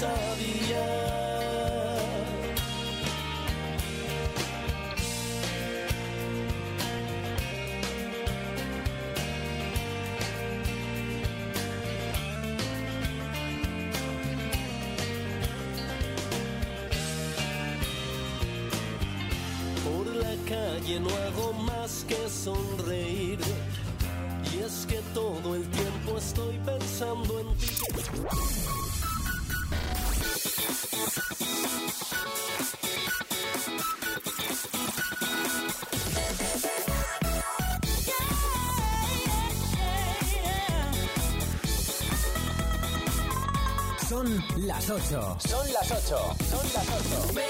sabía. Por la calle no hago más que sonreír. Y es que todo el tiempo estoy pensando en ti. Son las 8. Son las 8. Son las 8.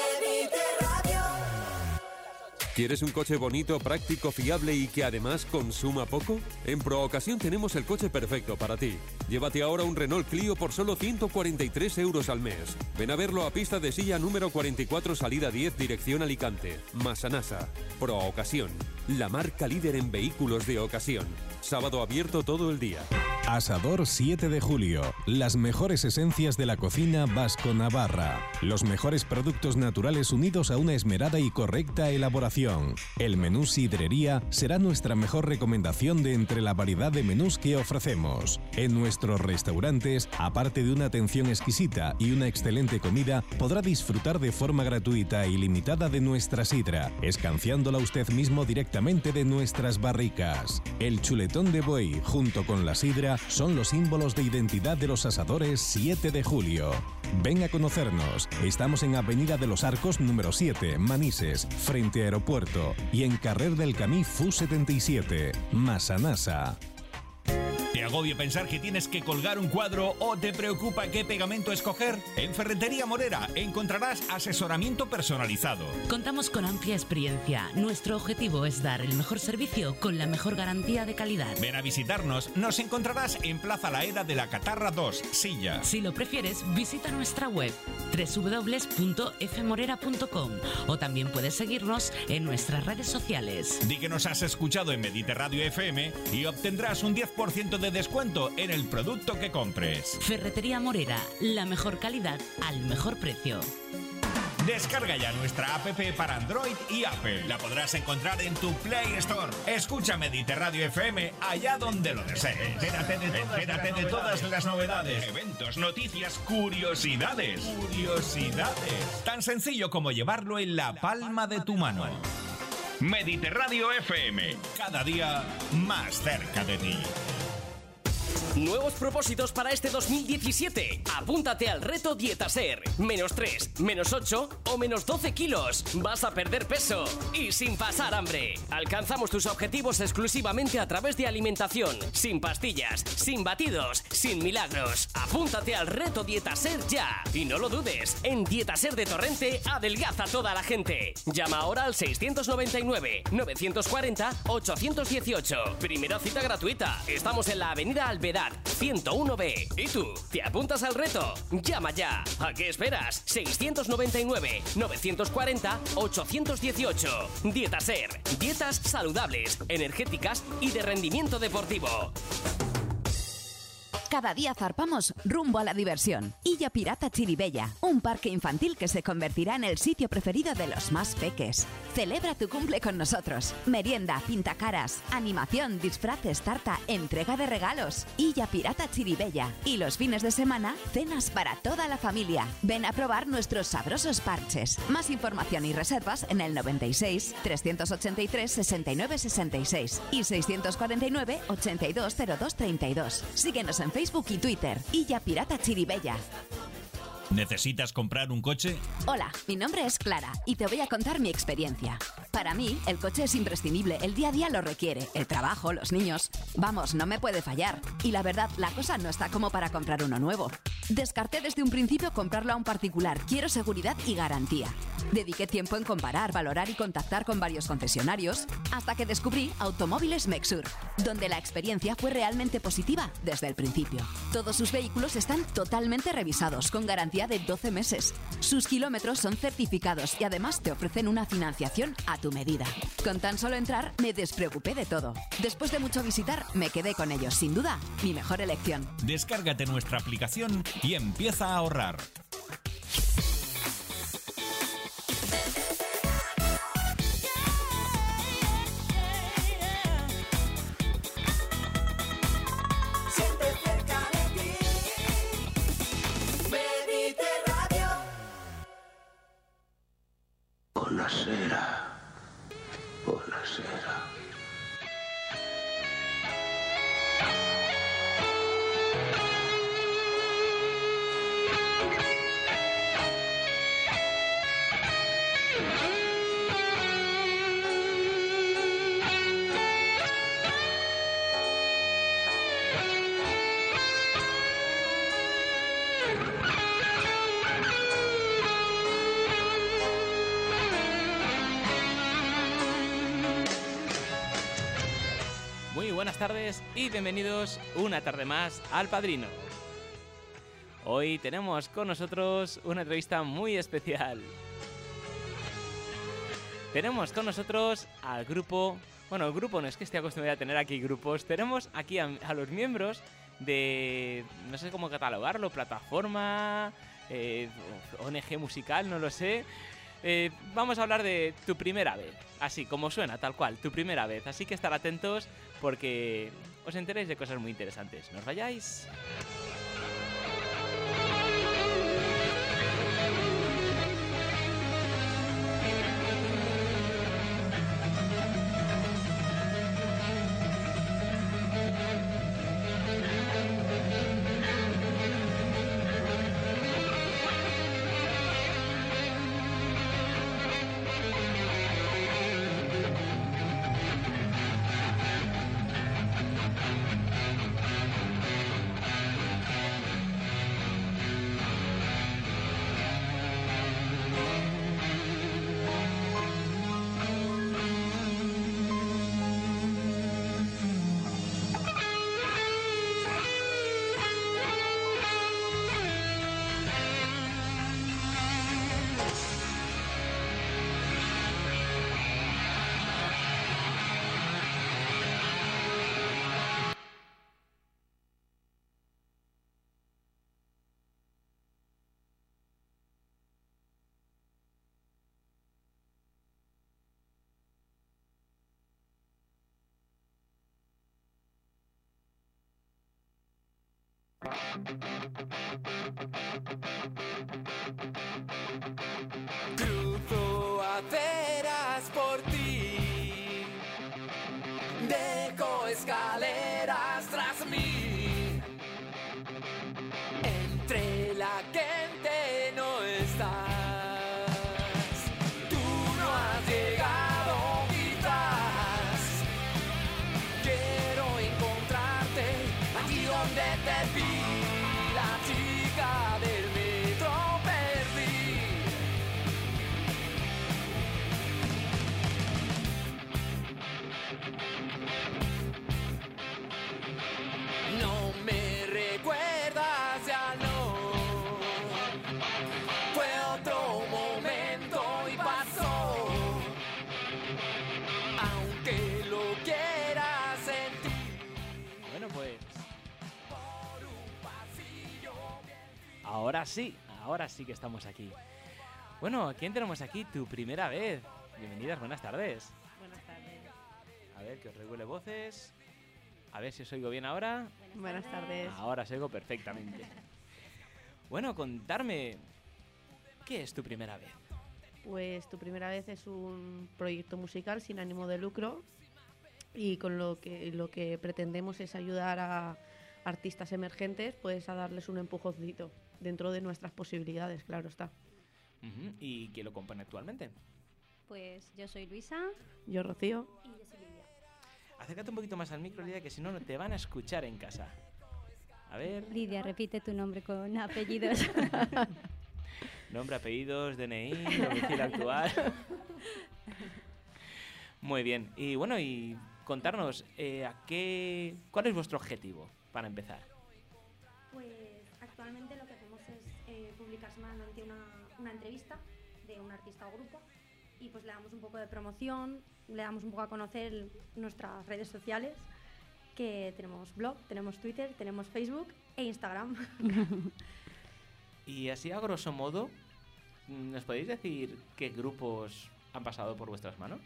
¿Quieres un coche bonito, práctico, fiable y que además consuma poco? En Proocasión tenemos el coche perfecto para ti. Llévate ahora un Renault Clio por solo 143 euros al mes. Ven a verlo a pista de silla número 44, salida 10, dirección Alicante. Masanasa. Proocasión. La marca líder en vehículos de ocasión. Sábado abierto todo el día. Asador 7 de julio. Las mejores esencias de la cocina vasco-navarra. Los mejores productos naturales unidos a una esmerada y correcta elaboración. El menú sidrería será nuestra mejor recomendación de entre la variedad de menús que ofrecemos. En nuestros restaurantes, aparte de una atención exquisita y una excelente comida, podrá disfrutar de forma gratuita y limitada de nuestra sidra, escanciándola usted mismo directamente de nuestras barricas. El chuletón de buey, junto con la sidra, son los símbolos de identidad de los asadores 7 de julio. Ven a conocernos. Estamos en Avenida de los Arcos número 7, Manises, frente a aeropuerto, y en Carrer del Camí FU 77, Masanasa. ¿Te agobia pensar que tienes que colgar un cuadro o te preocupa qué pegamento escoger? En Ferretería Morera encontrarás asesoramiento personalizado. Contamos con amplia experiencia. Nuestro objetivo es dar el mejor servicio con la mejor garantía de calidad. Ven a visitarnos, nos encontrarás en Plaza La Era de la Catarra 2, Silla. Si lo prefieres, visita nuestra web www.fmorera.com o también puedes seguirnos en nuestras redes sociales. Di que nos has escuchado en Mediterradio FM y obtendrás un 10% de descuento en el producto que compres. Ferretería Morera, la mejor calidad al mejor precio. Descarga ya nuestra app para Android y Apple. La podrás encontrar en tu Play Store. Escucha Mediterradio FM allá donde lo desees. Entérate de todas, Entérate de todas las novedades, eventos, noticias, curiosidades. Curiosidades. Tan sencillo como llevarlo en la palma de tu mano. Mediterradio FM. Cada día más cerca de ti. Nuevos propósitos para este 2017. Apúntate al reto Dieta Ser. Menos 3, menos 8 o menos 12 kilos. Vas a perder peso y sin pasar hambre. Alcanzamos tus objetivos exclusivamente a través de alimentación, sin pastillas, sin batidos, sin milagros. Apúntate al reto Dieta Ser ya. Y no lo dudes, en Dieta Ser de Torrente adelgaza toda la gente. Llama ahora al 699 940 818. Primera cita gratuita. Estamos en la Avenida Alvedad 101B. ¿Y tú? ¿Te apuntas al reto? Llama ya. ¿A qué esperas? 699 940 818. Dieta Ser. Dietas saludables, energéticas y de rendimiento deportivo. Cada día zarpamos rumbo a la diversión. Illa Pirata Chiribella, un parque infantil que se convertirá en el sitio preferido de los más peques. Celebra tu cumple con nosotros. Merienda, pintacaras, animación, disfraces, tarta, entrega de regalos. Illa Pirata Chiribella. Y los fines de semana, cenas para toda la familia. Ven a probar nuestros sabrosos parches. Más información y reservas en el 96 383 69 66 y 649 8202 32. Síguenos en Facebook y Twitter. Illa Pirata Chiribella. ¿Necesitas comprar un coche? Hola, mi nombre es Clara y te voy a contar mi experiencia. Para mí, el coche es imprescindible, el día a día lo requiere, el trabajo, los niños. Vamos, no me puede fallar. Y la verdad, la cosa no está como para comprar uno nuevo. Descarté desde un principio comprarlo a un particular, quiero seguridad y garantía. Dediqué tiempo en comparar, valorar y contactar con varios concesionarios, hasta que descubrí Automóviles Mexur, donde la experiencia fue realmente positiva desde el principio. Todos sus vehículos están totalmente revisados, con garantía de 12 meses. Sus kilómetros son certificados y además te ofrecen una financiación a tu medida. Con tan solo entrar, me despreocupé de todo. Después de mucho visitar, me quedé con ellos. Sin duda, mi mejor elección. Descárgate nuestra aplicación y empieza a ahorrar. Buonasera. Buenas tardes y bienvenidos una tarde más al Padrino. Hoy tenemos con nosotros una entrevista muy especial. Tenemos con nosotros al grupo, bueno, el grupo no es que esté acostumbrado a tener aquí grupos, tenemos aquí a, los miembros de, no sé cómo catalogarlo, plataforma, eh, ONG musical, no lo sé. Eh, vamos a hablar de tu primera vez, así como suena, tal cual, tu primera vez. Así que estar atentos porque os enteréis de cosas muy interesantes. No os vayáis. Cruzo aceras por ti, dejo escaleras tras mí. Ahora sí, ahora sí que estamos aquí. Bueno, ¿a quién tenemos aquí? Tu primera vez. Bienvenidas, buenas tardes. Buenas tardes. A ver, que os revuele voces. A ver si os oigo bien ahora. Buenas tardes. Ahora os oigo perfectamente. Bueno, contarme. ¿Qué es tu primera vez? Pues tu primera vez es un proyecto musical sin ánimo de lucro y con lo que lo que pretendemos es ayudar a artistas emergentes pues a darles un empujoncito dentro de nuestras posibilidades, claro está. ¿Y quién lo compone actualmente? Pues yo soy Luisa. Yo Rocío. Y yo soy Lidia. Acércate un poquito más al micro, Lidia, que si no, no te van a escuchar en casa. A ver, Lidia, repite tu nombre con apellidos. nombre, apellidos, DNI, domicilio actual. Muy bien. Y bueno, y contarnos, eh, ¿a qué, ¿cuál es vuestro objetivo para empezar? Publicar semanalmente una, una entrevista de un artista o grupo y pues le damos un poco de promoción, le damos un poco a conocer nuestras redes sociales, que tenemos blog, tenemos Twitter, tenemos Facebook e Instagram. Y así, a grosso modo, ¿nos podéis decir qué grupos han pasado por vuestras manos?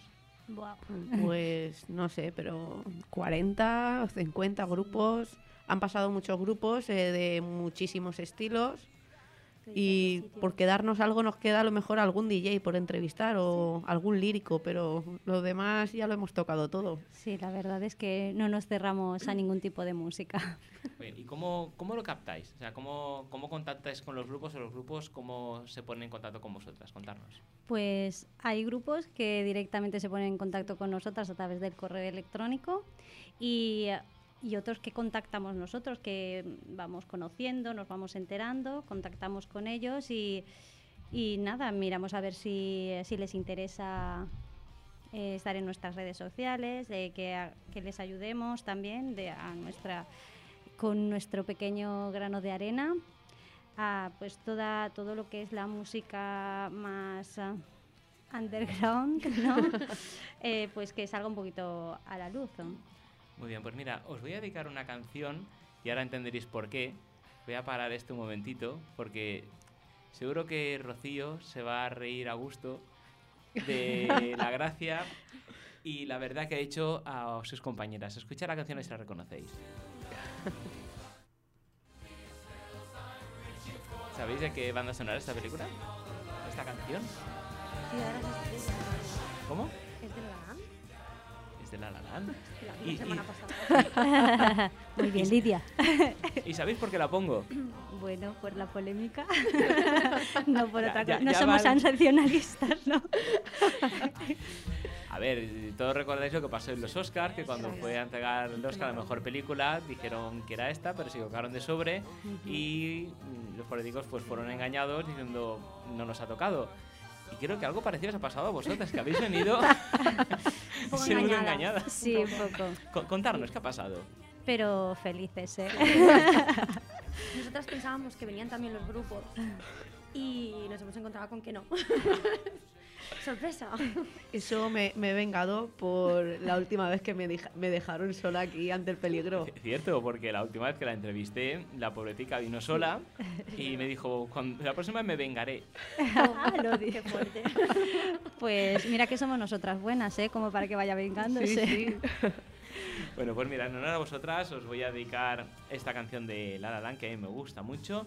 Buah. Pues no sé, pero 40 o 50 grupos. Han pasado muchos grupos eh, de muchísimos estilos. Y por quedarnos algo nos queda a lo mejor algún DJ por entrevistar o algún lírico, pero lo demás ya lo hemos tocado todo. Sí, la verdad es que no nos cerramos a ningún tipo de música. ¿Y cómo, cómo lo captáis? O sea, ¿cómo, ¿cómo contactáis con los grupos o los grupos cómo se ponen en contacto con vosotras? Contarnos. Pues hay grupos que directamente se ponen en contacto con nosotras a través del correo electrónico y y otros que contactamos nosotros, que vamos conociendo, nos vamos enterando, contactamos con ellos y, y nada, miramos a ver si, si les interesa eh, estar en nuestras redes sociales, de que, que, les ayudemos también de, a nuestra, con nuestro pequeño grano de arena a pues toda, todo lo que es la música más uh, underground, ¿no? eh, pues que salga un poquito a la luz. ¿no? Muy bien, pues mira, os voy a dedicar una canción y ahora entenderéis por qué. Voy a parar este un momentito porque seguro que Rocío se va a reír a gusto de la gracia y la verdad que ha hecho a sus compañeras. Escucha la canción y se la reconocéis. ¿Sabéis de qué banda sonora esta película? ¿Esta canción? ¿Cómo? de La La Land. y, semana pasada. Muy bien, Lidia. ¿Y sabéis por qué la pongo? Bueno, por la polémica. no por otra cosa. No somos sensacionalistas, ¿no? A ver, todos recordáis lo que pasó en los Oscars, que cuando fue a entregar el Oscar a la mejor película, dijeron que era esta, pero se equivocaron de sobre y los políticos pues fueron engañados diciendo no nos ha tocado. Y creo que algo parecido os ha pasado a vosotras, que habéis venido seguro engañadas. Sí, un poco. contarnos, ¿qué ha pasado? Pero felices, ¿eh? Nosotras pensábamos que venían también los grupos y nos hemos encontrado con que no. Sorpresa. Eso me, me, he vengado por la última vez que me, me, dejaron sola aquí ante el peligro. Cierto, porque la última vez que la entrevisté, la pobretica vino sola y me dijo, la próxima vez me vengaré. Ah, lo dije fuerte. Pues mira que somos nosotras buenas, ¿eh? Como para que vaya vengándose. Sí, sí. Bueno, pues mira, en honor a vosotras os voy a dedicar esta canción de La La Land que a mí me gusta mucho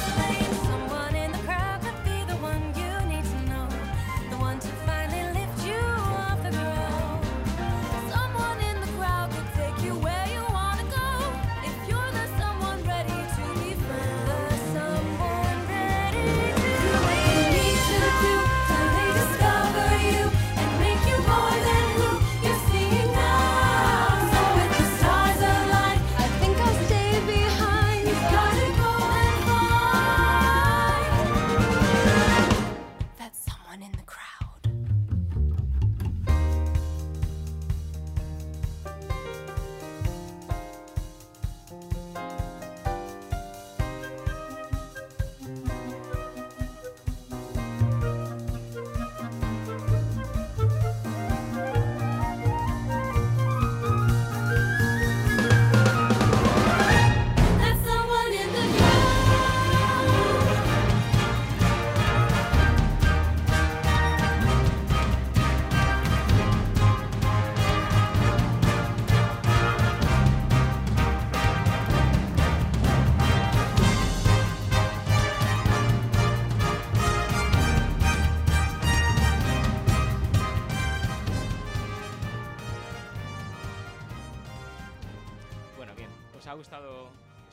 the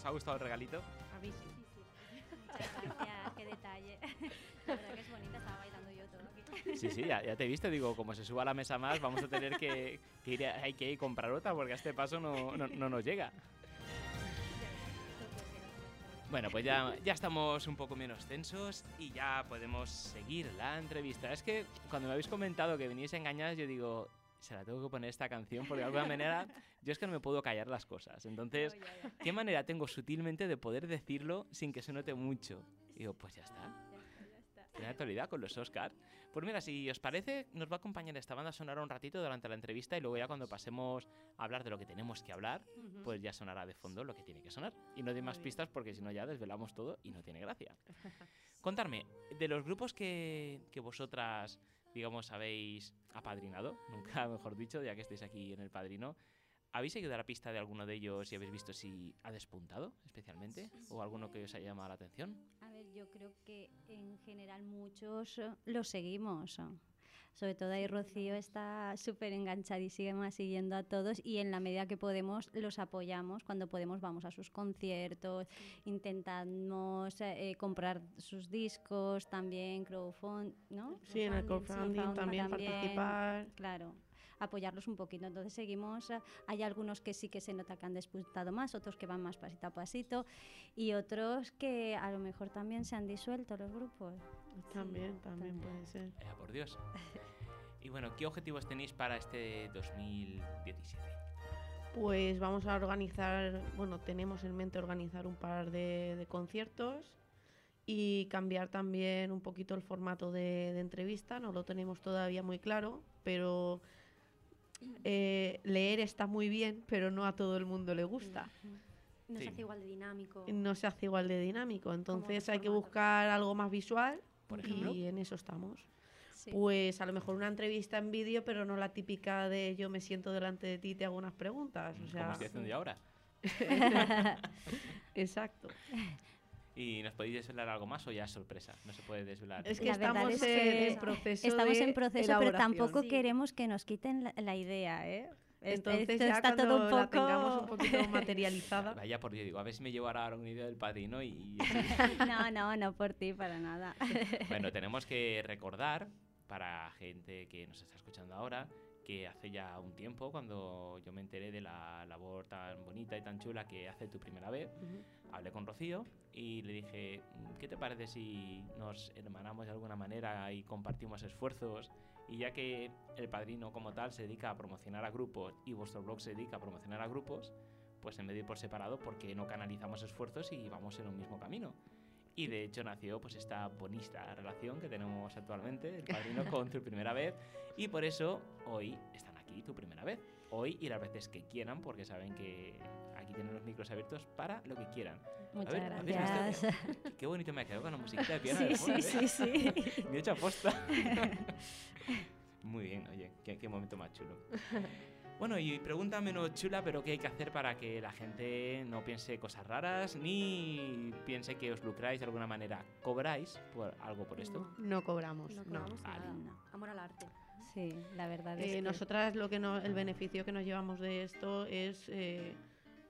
lane. gustado el regalito? A mí sí. Muchas gracias, qué detalle. La verdad que es bonita, estaba bailando yo todo aquí. Sí, sí, ya, ya te he visto, digo, como se suba a la mesa más, vamos a tener que, que ir, a, hay que ir a comprar otra porque a este paso no, no, no nos llega. Bueno, pues ya, ya estamos un poco menos tensos y ya podemos seguir la entrevista. Es que cuando me habéis comentado que veníais engañadas, yo digo, se la tengo que poner esta canción porque de alguna manera yo es que no me puedo callar las cosas. Entonces, ¿qué manera tengo sutilmente de poder decirlo sin que se note mucho? Y digo, pues ya está. Tiene actualidad con los Oscars. Pues mira, si os parece, nos va a acompañar esta banda sonora un ratito durante la entrevista y luego ya cuando pasemos a hablar de lo que tenemos que hablar, pues ya sonará de fondo lo que tiene que sonar. Y no doy más pistas porque si no ya desvelamos todo y no tiene gracia. Contarme, de los grupos que, que vosotras digamos, habéis apadrinado, nunca mejor dicho, ya que estáis aquí en el padrino. ¿Habéis seguido la pista de alguno de ellos y habéis visto si ha despuntado especialmente? ¿O alguno que os haya llamado la atención? A ver, yo creo que en general muchos eh, los seguimos. Sobre todo ahí Rocío está súper enganchada y sigue más siguiendo a todos y en la medida que podemos los apoyamos. Cuando podemos vamos a sus conciertos, intentamos eh, comprar sus discos, también crowdfunding, ¿no? Sí, en el crowdfunding también, participar. Claro apoyarlos un poquito. Entonces seguimos, eh, hay algunos que sí que se nota que han disputado más, otros que van más pasito a pasito y otros que a lo mejor también se han disuelto los grupos. También, también, puede ser. Eh, por Dios. y bueno, ¿qué objetivos tenéis para este 2017? Pues vamos a organizar, bueno, tenemos en mente organizar un par de, conciertos y cambiar también un poquito el formato de, entrevista. No lo tenemos todavía muy claro, pero eh, leer está muy bien, pero no a todo el mundo le gusta. No se hace igual de dinámico. No se hace igual de dinámico, entonces hay que buscar algo más visual y en eso estamos. Pues a lo mejor una entrevista en vídeo, pero no la típica de yo me siento delante de ti y te hago unas preguntas. O sea, Como estoy haciendo yo ahora. Exacto. ¿Y nos podéis desvelar algo más o ya es sorpresa? No se puede desvelar. Es que estamos en proceso. Estamos en proceso, pero tampoco queremos que nos quiten la, idea, ¿eh? Entonces ya está todo un poco... la tengamos un poquito materializada. Vaya por Dios, digo, a ver si me llevo ahora una idea del padrino y... no, no, no por ti, para nada. bueno, tenemos que recordar, para gente que nos está escuchando ahora, que hace ya un tiempo, cuando yo me enteré de la labor tan bonita y tan chula que hace tu primera vez, hablé con Rocío y le dije, ¿qué te parece si nos hermanamos de alguna manera y compartimos esfuerzos? Y ya que el padrino como tal se dedica a promocionar a grupos y vuestro blog se dedica a promocionar a grupos, pues en vez de ir por separado, porque no canalizamos esfuerzos y vamos en un mismo camino? Y de hecho nació pues esta bonita relación que tenemos actualmente, el padrino con tu primera vez. Y por eso hoy están aquí tu primera vez. Hoy y las veces que quieran, porque saben que aquí tienen los micros abiertos para lo que quieran. Muchas gracias. Qué bonito me ha quedado con la musiquita de piano. Sí, sí, sí, sí. Me he hecho aposta. Muy bien, oye, qué, qué momento más chulo. Bueno, y pregunta menos chula, pero ¿qué hay que hacer para que la gente no piense cosas raras ni piense que os lucráis de alguna manera? ¿Cobráis por algo por esto? No, cobramos, no. Cobramos Amor al arte. Sí, la verdad es eh, que... Nosotras lo que no, el beneficio que nos llevamos de esto es eh,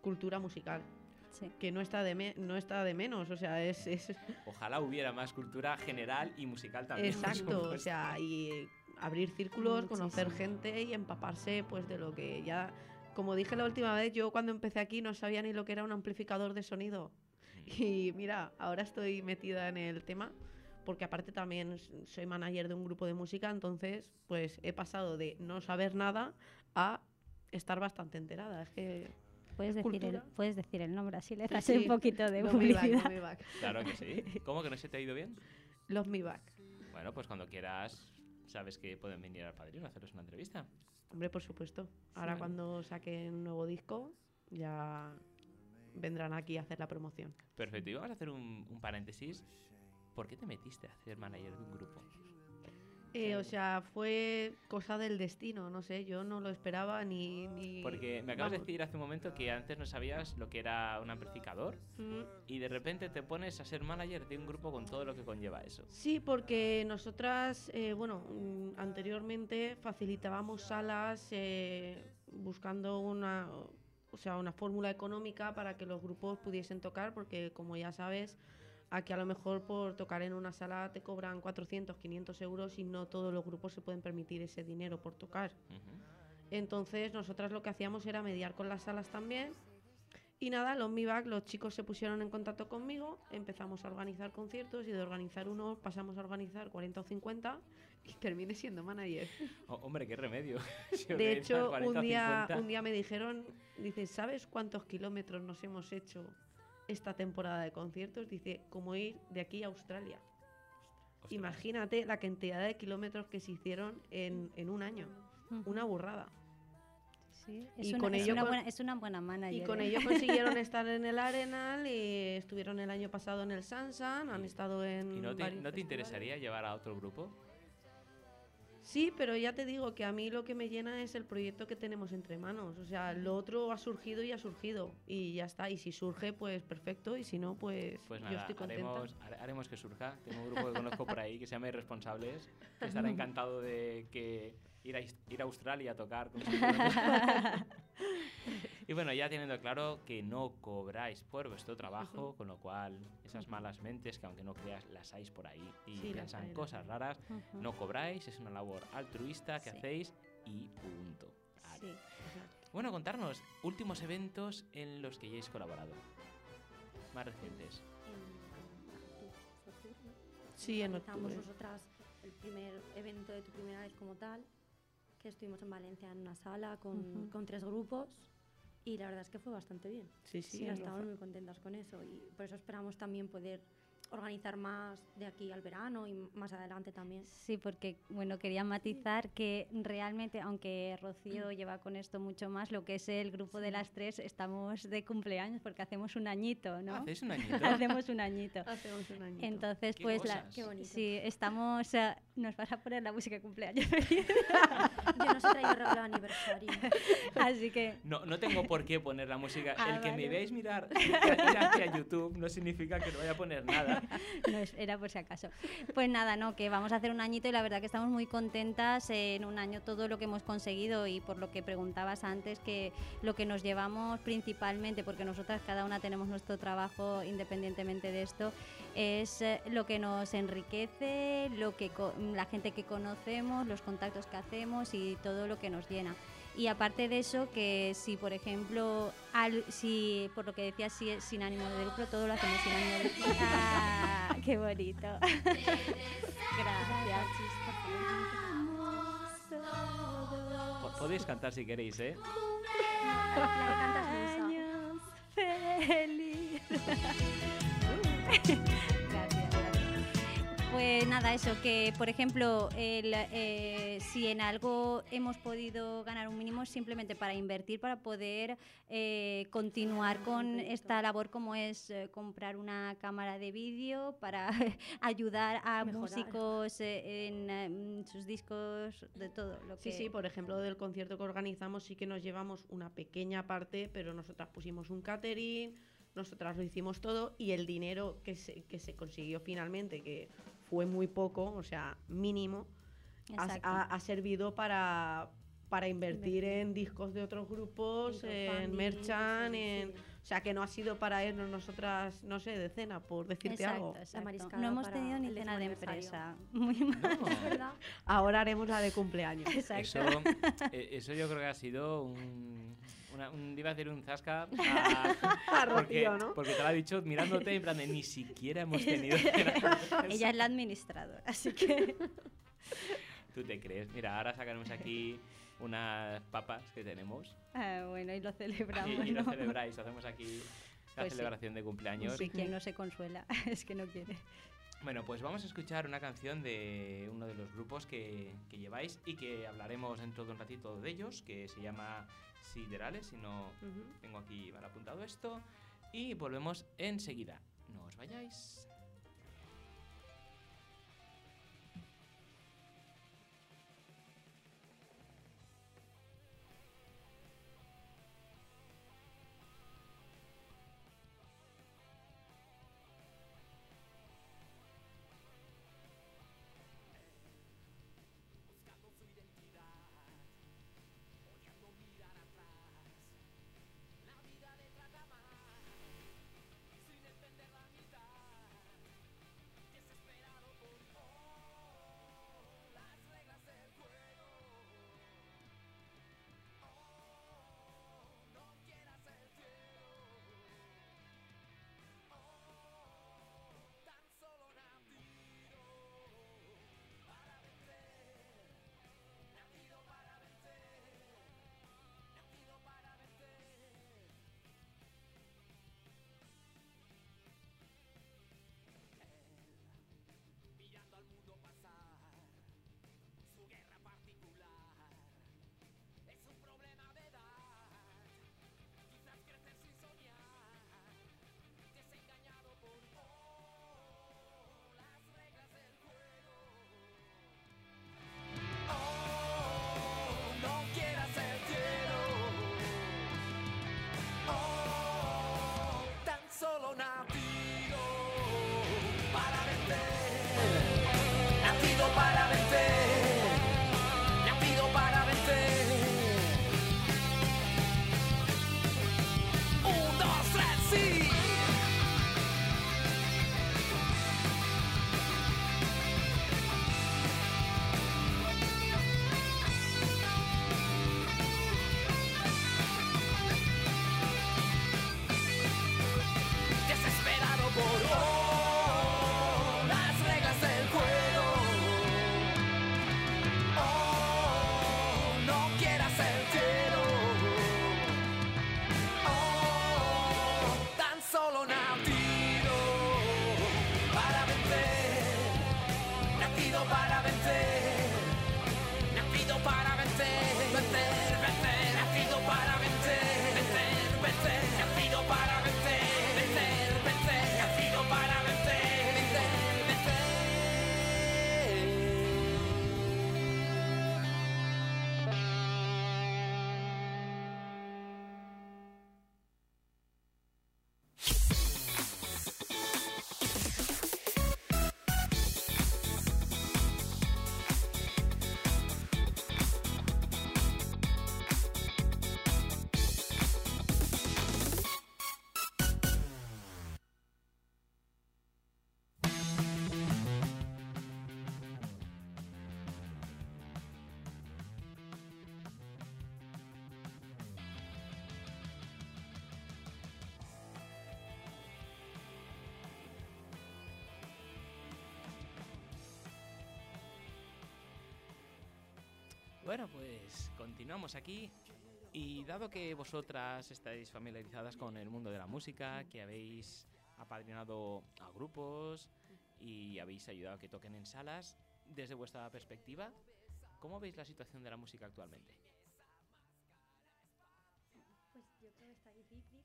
cultura musical. Sí. que no está de no está de menos, o sea, es, es, Ojalá hubiera más cultura general y musical también. Exacto, o sea, y abrir círculos, conocer gente y empaparse pues de lo que ya como dije la última vez, yo cuando empecé aquí no sabía ni lo que era un amplificador de sonido. Y mira, ahora estoy metida en el tema porque aparte también soy manager de un grupo de música, entonces pues he pasado de no saber nada a estar bastante enterada. Es que Puedes decir, el, puedes decir el nombre así, le das un poquito de publicidad. Claro que sí. ¿Cómo que no se te ha ido bien? Los Me Back. Bueno, pues cuando quieras sabes que pueden venir al padrino a haceros una entrevista. Hombre, por supuesto. Ahora cuando saquen un nuevo disco, ya vendrán aquí a hacer la promoción. Perfecto. Y vamos a hacer un, un paréntesis. ¿Por qué te metiste a ser manager de un grupo? Eh, o sea, fue cosa del destino, no sé, yo no lo esperaba ni... ni... Porque me acabas de decir hace un momento que antes no sabías lo que era un amplificador mm. y de repente te pones a ser manager de un grupo con todo lo que conlleva eso. Sí, porque nosotras, eh, bueno, mm, anteriormente facilitábamos salas eh, buscando una, o sea, una fórmula económica para que los grupos pudiesen tocar, porque como ya sabes a que a lo mejor por tocar en una sala te cobran 400, 500 euros y no todos los grupos se pueden permitir ese dinero por tocar. Entonces nosotras lo que hacíamos era mediar con las salas también Y nada, los MIVAC, los chicos se pusieron en contacto conmigo, empezamos a organizar conciertos y de organizar uno pasamos a organizar 40 o 50 y terminé siendo manager. Oh, hombre, qué remedio. Si De hecho, 40 o un día, 50. un día me dijeron, dice, ¿sabes cuántos kilómetros nos hemos hecho esta temporada de conciertos? Dice, como ir de aquí a Australia. Imagínate la cantidad de kilómetros que se hicieron en, en un año. Una burrada. Sí, es, Y una, con es ello una con- buena, es una buena manager. Y con ¿eh? ello consiguieron estar en el Arenal y estuvieron el año pasado en el Sansan, han estado en ¿Y no te, no te interesaría llevar a otro grupo? Sí, pero ya te digo que a mí lo que me llena es el proyecto que tenemos entre manos. O sea, lo otro ha surgido y ha surgido. Y ya está. Y si surge, pues perfecto. Y si no, pues, Pues yo nada, estoy contenta. haremos, hare- haremos que surja. Tengo un grupo que conozco por ahí que se llama Irresponsables, que estará encantado de que ir a, ir a Australia a tocar con Y bueno, ya teniendo claro que no cobráis por vuestro trabajo, con lo cual esas malas mentes que aunque no creas las hay por ahí y Sí, piensan cosas raras, Ujú. no cobráis, es una labor altruista que Sí. hacéis y punto. Sí. Bueno, contarnos últimos eventos en los que hayáis colaborado. Más recientes. Sí, en octubre. nosotras el primer evento de tu primera vez como tal, que estuvimos en Valencia en una sala con, Ujú. con tres grupos y la verdad es que fue bastante bien. Sí, sí, Sí, es estamos muy contentas con eso y por eso esperamos también poder organizar más de aquí al verano y más adelante también. Sí, porque bueno, quería matizar que realmente, aunque Rocío lleva con esto mucho más, lo que es el grupo de las tres, estamos de cumpleaños porque hacemos un añito, ¿no? ¿Hacéis un añito? hacemos un añito. Hacemos un añito. Entonces, Qué pues, la. Qué bonito. sí, estamos. eh, nos vas a poner la música de cumpleaños. Yo no sé traigo regalo de aniversario. Así que. No, no tengo por qué poner la música. Ah, el que me veáis mirar ir hacia YouTube no significa que no vaya a poner nada. No, era por si acaso. Pues nada, no, que vamos a hacer un añito y la verdad que estamos muy contentas en un año todo lo que hemos conseguido y por lo que preguntabas antes, que lo que nos llevamos principalmente, porque nosotras cada una tenemos nuestro trabajo independientemente de esto, es eh, lo que nos enriquece, lo que co- la gente que conocemos, los contactos que hacemos y todo lo que nos llena. Y aparte de eso, que si por ejemplo, al- si por lo que decías, si es sin ánimo de lucro, todo lo hacemos sin ánimo de lucro. ¡Ah, qué bonito! Gracias. Po- Podéis cantar si queréis, ¿eh? Años feliz. Pues nada, eso, que por ejemplo, el, eh, si en algo hemos podido ganar un mínimo es simplemente para invertir, para poder eh, continuar con esta labor como es eh, comprar una cámara de vídeo, para ayudar a Mejorar. músicos en eh, sus discos, de todo lo Sí, que... sí, por ejemplo, del concierto que organizamos sí que nos llevamos una pequeña parte, pero nosotras pusimos un catering, nosotras lo hicimos todo y el dinero que se, que se consiguió finalmente, que fue muy poco, o sea, mínimo, ha, Exacto. ha- ha servido para, para invertir en discos de otros grupos, En merchan, sí, en... sí. O sea, que no ha sido para irnos nosotras, no sé, de cena, por decirte Exacto, algo. exacto. No hemos tenido ni cena de empresa. Muy mal. No. Ahora haremos la de cumpleaños. Exacto. Eso, eh, eso yo creo que ha sido un, una, un iba a decir un zasca a, A porque, Rocío, ¿no? porque te lo ha dicho mirándote en plan de ni siquiera hemos tenido cena de empresa". Ella es la administradora, así que ¿Tú te crees? Mira, ahora sacaremos aquí unas papas que tenemos Ah, bueno, y lo celebramos. y lo ¿no? celebráis. Hacemos aquí la Pues sí. celebración de cumpleaños. Sí, quien no se consuela, es que no quiere. Bueno, pues vamos a escuchar una canción de uno de los grupos que, que lleváis y que hablaremos dentro de un ratito de ellos, que se llama Siderales, si no tengo aquí mal apuntado esto. Y volvemos enseguida. No os vayáis. Bueno, pues continuamos aquí. Y dado que vosotras estáis familiarizadas con el mundo de la música, que habéis apadrinado a grupos y habéis ayudado a que toquen en salas, desde vuestra perspectiva, ¿cómo veis la situación de la música actualmente? Pues yo creo que está difícil.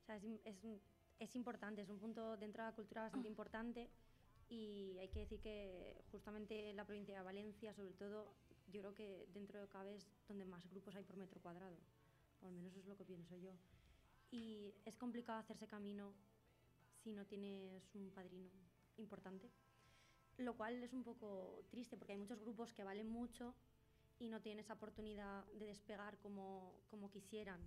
O sea, es, es, es importante, es un punto dentro de la cultura bastante importante y hay que decir que justamente la provincia de Valencia, sobre todo, yo creo que dentro de cabe es donde más grupos hay por metro cuadrado, o al menos eso es lo que pienso yo. Y es complicado hacerse camino si no tienes un padrino importante, lo cual es un poco triste porque hay muchos grupos que valen mucho y no tienen esa oportunidad de despegar como, como quisieran.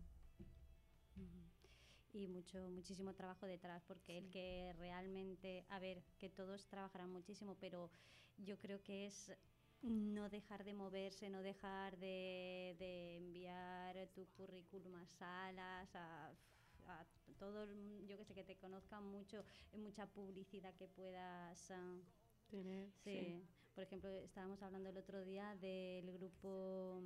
y mucho muchísimo trabajo detrás porque el que realmente a ver que todos trabajarán muchísimo pero yo creo que es no dejar de moverse, no dejar de, de enviar tu currículum a salas, a, a todo, el, yo que sé, que te conozcan mucho, mucha publicidad que puedas... Uh, Tener, sí. sí. Por ejemplo, estábamos hablando el otro día del grupo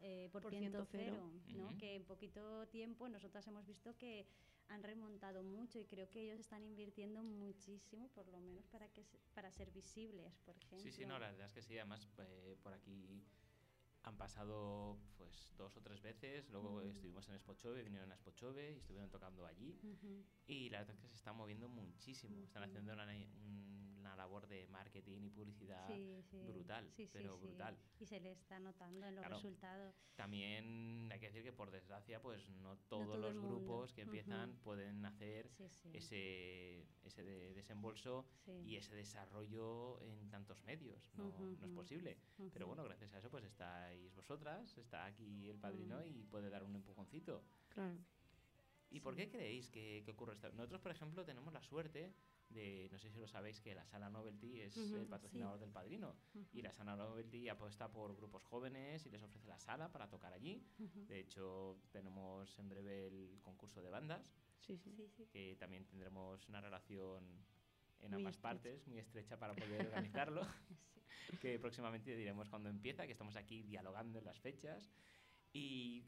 eh, Por, Por Ciento Ciento Cero. Cero, ¿no? Que en poquito tiempo nosotras hemos visto que han remontado mucho y creo que ellos están invirtiendo muchísimo, por lo menos para que para ser visibles, por ejemplo. Sí, sí, no, la verdad es que sí. Además, eh, por aquí han pasado pues dos o tres veces. Luego Mm. estuvimos en Spochove, vinieron a Spochove y estuvieron tocando allí. Ujú. Y la verdad es que se están moviendo muchísimo. Están haciendo una, una labor de marketing y publicidad Sí, sí. brutal, Sí, sí, pero sí. brutal. Y se le está notando en los Claro. resultados. También hay que decir que por desgracia, pues no todos todo el los grupos que empiezan Ujú. pueden hacer Sí, sí. ese, ese de- desembolso Sí. y ese desarrollo en tantos medios. No, Ujú, no es posible. Pero Ujú. bueno, gracias a eso pues estáis vosotras, está aquí el padrino y puede dar un empujoncito. Claro. ¿Y por qué creéis que, que ocurre esto? Nosotros, por ejemplo, tenemos la suerte de, no sé si lo sabéis, que la sala Novelty es Ujú, el patrocinador sí. del padrino. Y la sala Novelty apuesta por grupos jóvenes y les ofrece la sala para tocar allí. Ujú. De hecho, tenemos en breve el concurso de bandas, Sí, sí. Sí, sí. que también tendremos una relación en Muy ambas estrecha. partes, muy estrecha para poder organizarlo. que próximamente diremos cuándo empieza, que estamos aquí dialogando en las fechas. Y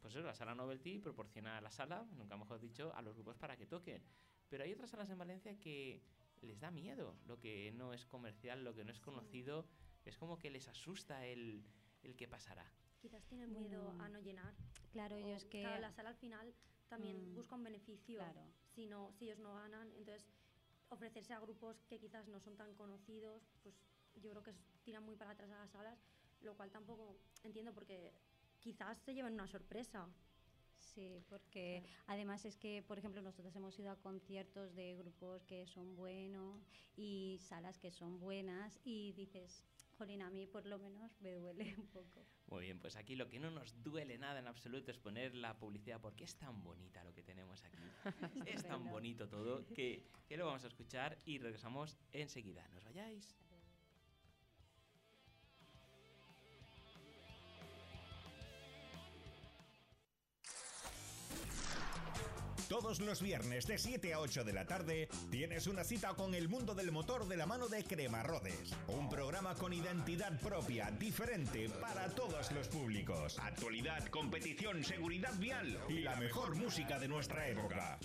pues eso, la sala Novelty proporciona la sala, nunca mejor dicho, a los grupos para que toquen. Pero hay otras salas en Valencia que les da miedo lo que no es comercial, lo que no es conocido. Es como que les asusta el, el que pasará. Quizás tienen miedo Bueno. a no llenar. Claro, O, ellos que... claro, la sala al final también Mm, busca un beneficio. claro. Si, no, si ellos no ganan, entonces ofrecerse a grupos que quizás no son tan conocidos, pues yo creo que es- tiran muy para atrás a las salas, lo cual tampoco entiendo porque quizás se lleven una sorpresa. Sí, porque además es que, por ejemplo, nosotros hemos ido a conciertos de grupos que son buenos y salas que son buenas y dices, jolín, a mí por lo menos me duele un poco. Muy bien, pues aquí lo que no nos duele nada en absoluto es poner la publicidad porque es tan bonita lo que tenemos aquí. es tan bonito todo que, que lo vamos a escuchar y regresamos enseguida. No os vayáis. Todos los viernes de 7 a 8 de la tarde tienes una cita con el mundo del motor de la mano de Cremarrodes. Un programa con identidad propia, diferente para todos los públicos. Actualidad, competición, seguridad vial y la mejor música de nuestra época.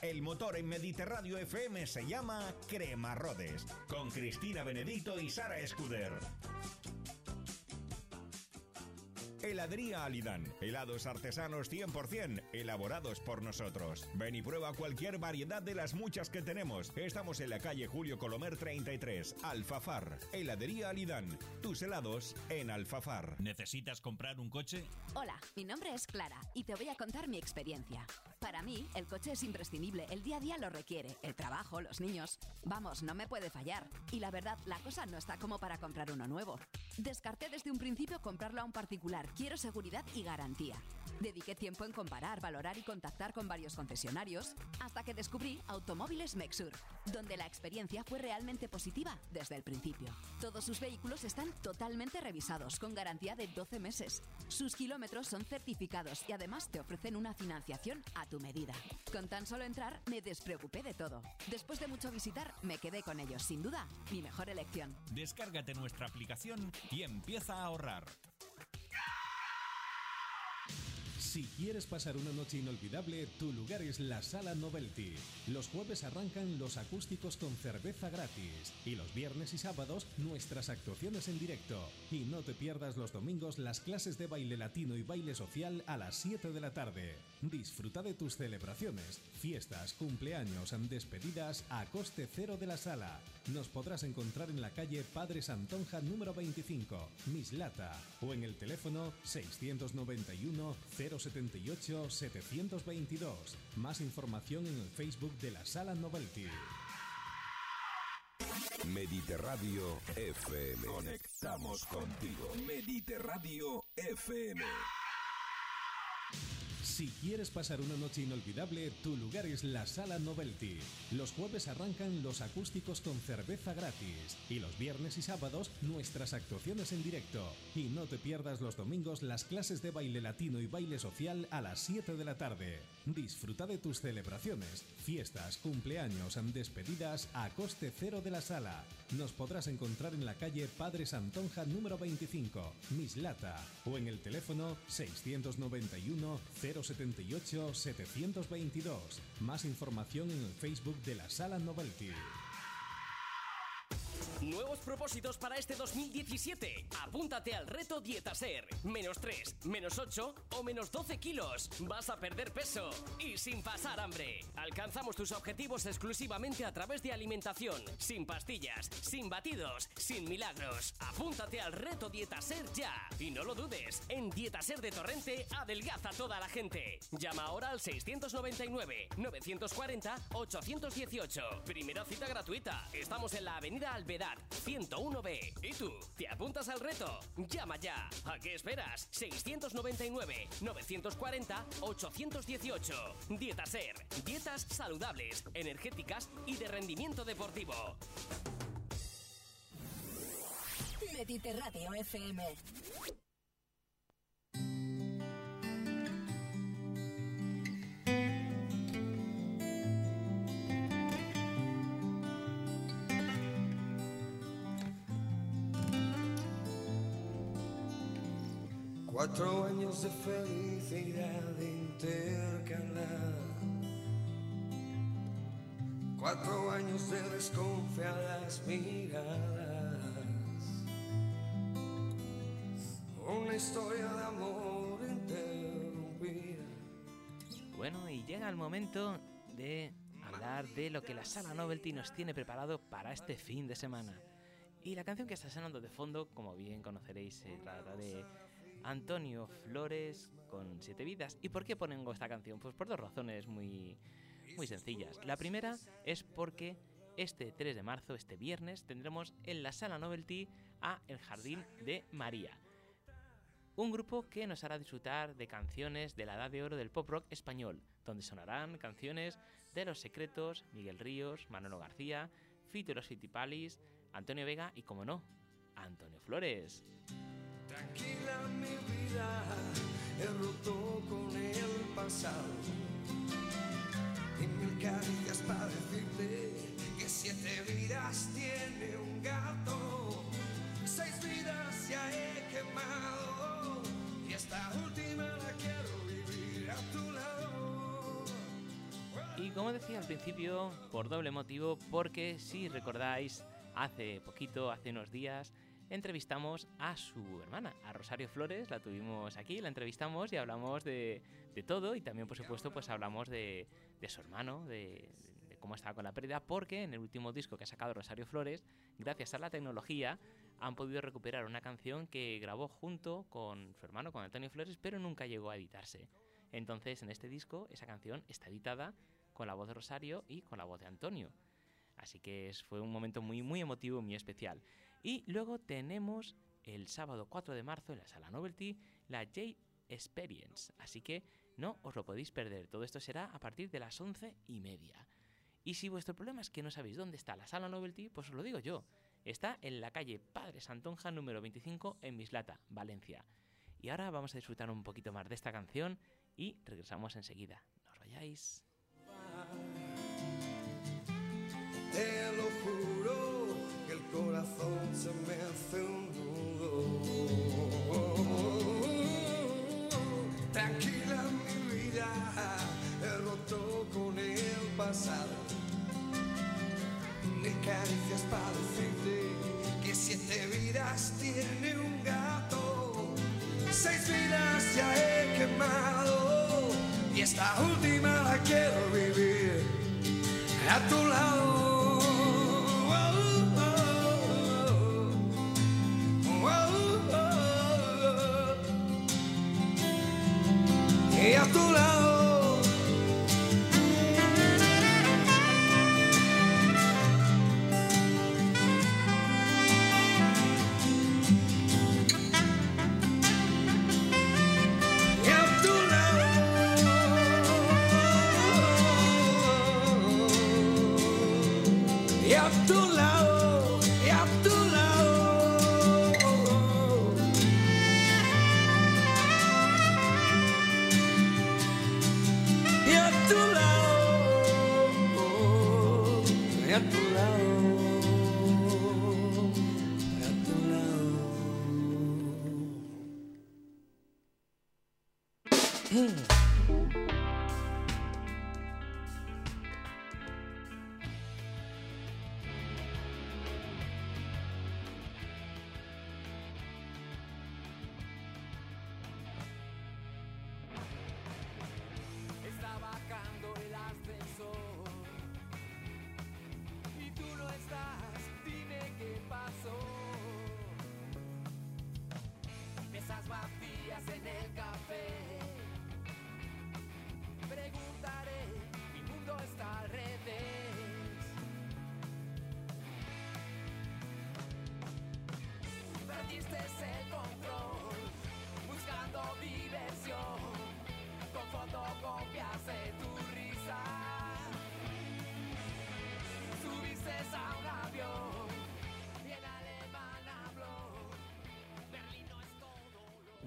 El motor en Mediterráneo FM se llama Cremarrodes, con Cristina Benedicto y Sara Escuder. Heladería Alidán. Helados artesanos 100%, elaborados por nosotros. Ven y prueba cualquier variedad de las muchas que tenemos. Estamos en la calle Julio Colomer 33, Alfafar. Heladería Alidán. Tus helados en Alfafar. ¿Necesitas comprar un coche? Hola, mi nombre es Clara y te voy a contar mi experiencia. Para mí, el coche es imprescindible, el día a día lo requiere, el trabajo, los niños. Vamos, no me puede fallar. Y la verdad, la cosa no está como para comprar uno nuevo. Descarté desde un principio comprarlo a un particular Quiero seguridad y garantía. Dediqué tiempo en comparar, valorar y contactar con varios concesionarios hasta que descubrí Automóviles Mexur, donde la experiencia fue realmente positiva desde el principio. Todos sus vehículos están totalmente revisados con garantía de 12 meses. Sus kilómetros son certificados y además te ofrecen una financiación a tu medida. Con tan solo entrar me despreocupé de todo. Después de mucho visitar me quedé con ellos, sin duda, mi mejor elección. Descárgate nuestra aplicación y empieza a ahorrar. Si quieres pasar una noche inolvidable, tu lugar es la Sala Novelty. Los jueves arrancan los acústicos con cerveza gratis y los viernes y sábados nuestras actuaciones en directo. Y no te pierdas los domingos las clases de baile latino y baile social a las 7 de la tarde. Disfruta de tus celebraciones, fiestas, cumpleaños, despedidas a coste cero de la sala. Nos podrás encontrar en la calle Padre Santonja número 25, Mislata, o en el teléfono 691 078 722. Más información en el Facebook de la Sala Novelty. Mediterradio FM. Conectamos contigo. Mediterradio FM. Si quieres pasar una noche inolvidable, tu lugar es la Sala Novelty. Los jueves arrancan los acústicos con cerveza gratis y los viernes y sábados nuestras actuaciones en directo. Y no te pierdas los domingos las clases de baile latino y baile social a las 7 de la tarde. Disfruta de tus celebraciones, fiestas, cumpleaños, despedidas a coste cero de la sala. Nos podrás encontrar en la calle Padre Santonja número 25, Mislata, o en el teléfono 691 078 722. Más información en el Facebook de la Sala Novelty. Nuevos propósitos para este 2017. Apúntate al reto Dietaser. Menos 3, menos 8 o menos 12 kilos. Vas a perder peso y sin pasar hambre. Alcanzamos tus objetivos exclusivamente a través de alimentación. Sin pastillas, sin batidos, sin milagros. Apúntate al reto Dietaser ya. Y no lo dudes. En Dietaser de Torrente adelgaza toda la gente. Llama ahora al 699 940 818. Primera cita gratuita. Estamos en la Avenida Alvedad 101B. ¿Y tú? ¿Te apuntas al reto? Llama ya. ¿A qué esperas? 699 940 818. Dieta Ser. Dietas saludables, energéticas y de rendimiento deportivo. Mediterráneo FM. Cuatro años de felicidad intercalada. Cuatro años de desconfiadas miradas. Una historia de amor interrumpida. Bueno, y llega el momento de hablar de lo que la Sala Novelty nos tiene preparado para este fin de semana. Y la canción que está sonando de fondo, como bien conoceréis, se trata de Antonio Flores con Siete Vidas. ¿Y por qué pongo esta canción? Pues por dos razones muy, muy sencillas. La primera es porque este 3 de marzo, este viernes, tendremos en la Sala Novelty a El Jardín de María. Un grupo que nos hará disfrutar de canciones de la edad de oro del pop rock español, donde sonarán canciones de Los Secretos, Miguel Ríos, Manolo García, Fito y los Antonio Vega y, como no, Antonio Flores. Tranquila mi vida, he roto con el pasado. Y mil caricias para decirte que siete vidas tiene un gato. Seis vidas ya he quemado. Y esta última la quiero vivir a tu lado. Y como decía al principio, por doble motivo, porque si recordáis, hace poquito, hace unos días, entrevistamos a su hermana, a Rosario Flores, la tuvimos aquí, la entrevistamos y hablamos de, de todo y también por supuesto pues hablamos de, de su hermano, de, de, cómo estaba con la pérdida, porque en el último disco que ha sacado Rosario Flores, gracias a la tecnología, han podido recuperar una canción que grabó junto con su hermano, con Antonio Flores, pero nunca llegó a editarse. Entonces en este disco esa canción está editada con la voz de Rosario y con la voz de Antonio. Así que fue un momento muy, muy emotivo, muy especial. Y luego tenemos el sábado 4 de marzo en la sala Novelty la Jade Experience. Así que no os lo podéis perder. Todo esto será a partir de las once y media. Y si vuestro problema es que no sabéis dónde está la sala Novelty, pues os lo digo yo. Está en la calle Padre Santonja número 25 en Mislata, Valencia. Y ahora vamos a disfrutar un poquito más de esta canción y regresamos enseguida. No os vayáis. Te corazón se me hace un nudo. Tranquila mi vida, he roto con el pasado. Ni caricias para decirte que siete vidas tiene un gato. Seis vidas ya he quemado y esta última la quiero vivir a tu lado. A tu lado.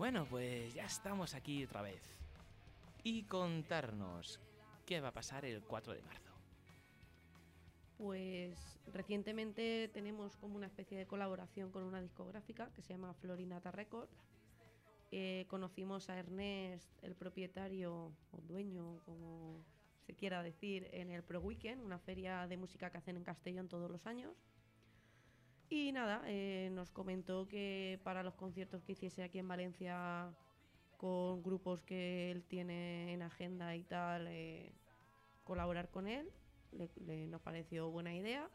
Bueno, pues ya estamos aquí otra vez. Y contarnos qué va a pasar el 4 de marzo. Pues recientemente tenemos como una especie de colaboración con una discográfica que se llama Florinata Records. Eh, conocimos a Ernest, el propietario o dueño, como se quiera decir, en el Pro Weekend, una feria de música que hacen en Castellón todos los años. Y nada, eh, nos comentó que para los conciertos que hiciese aquí en Valencia con grupos que él tiene en agenda y tal, eh, colaborar con él. Le, le- nos pareció buena idea.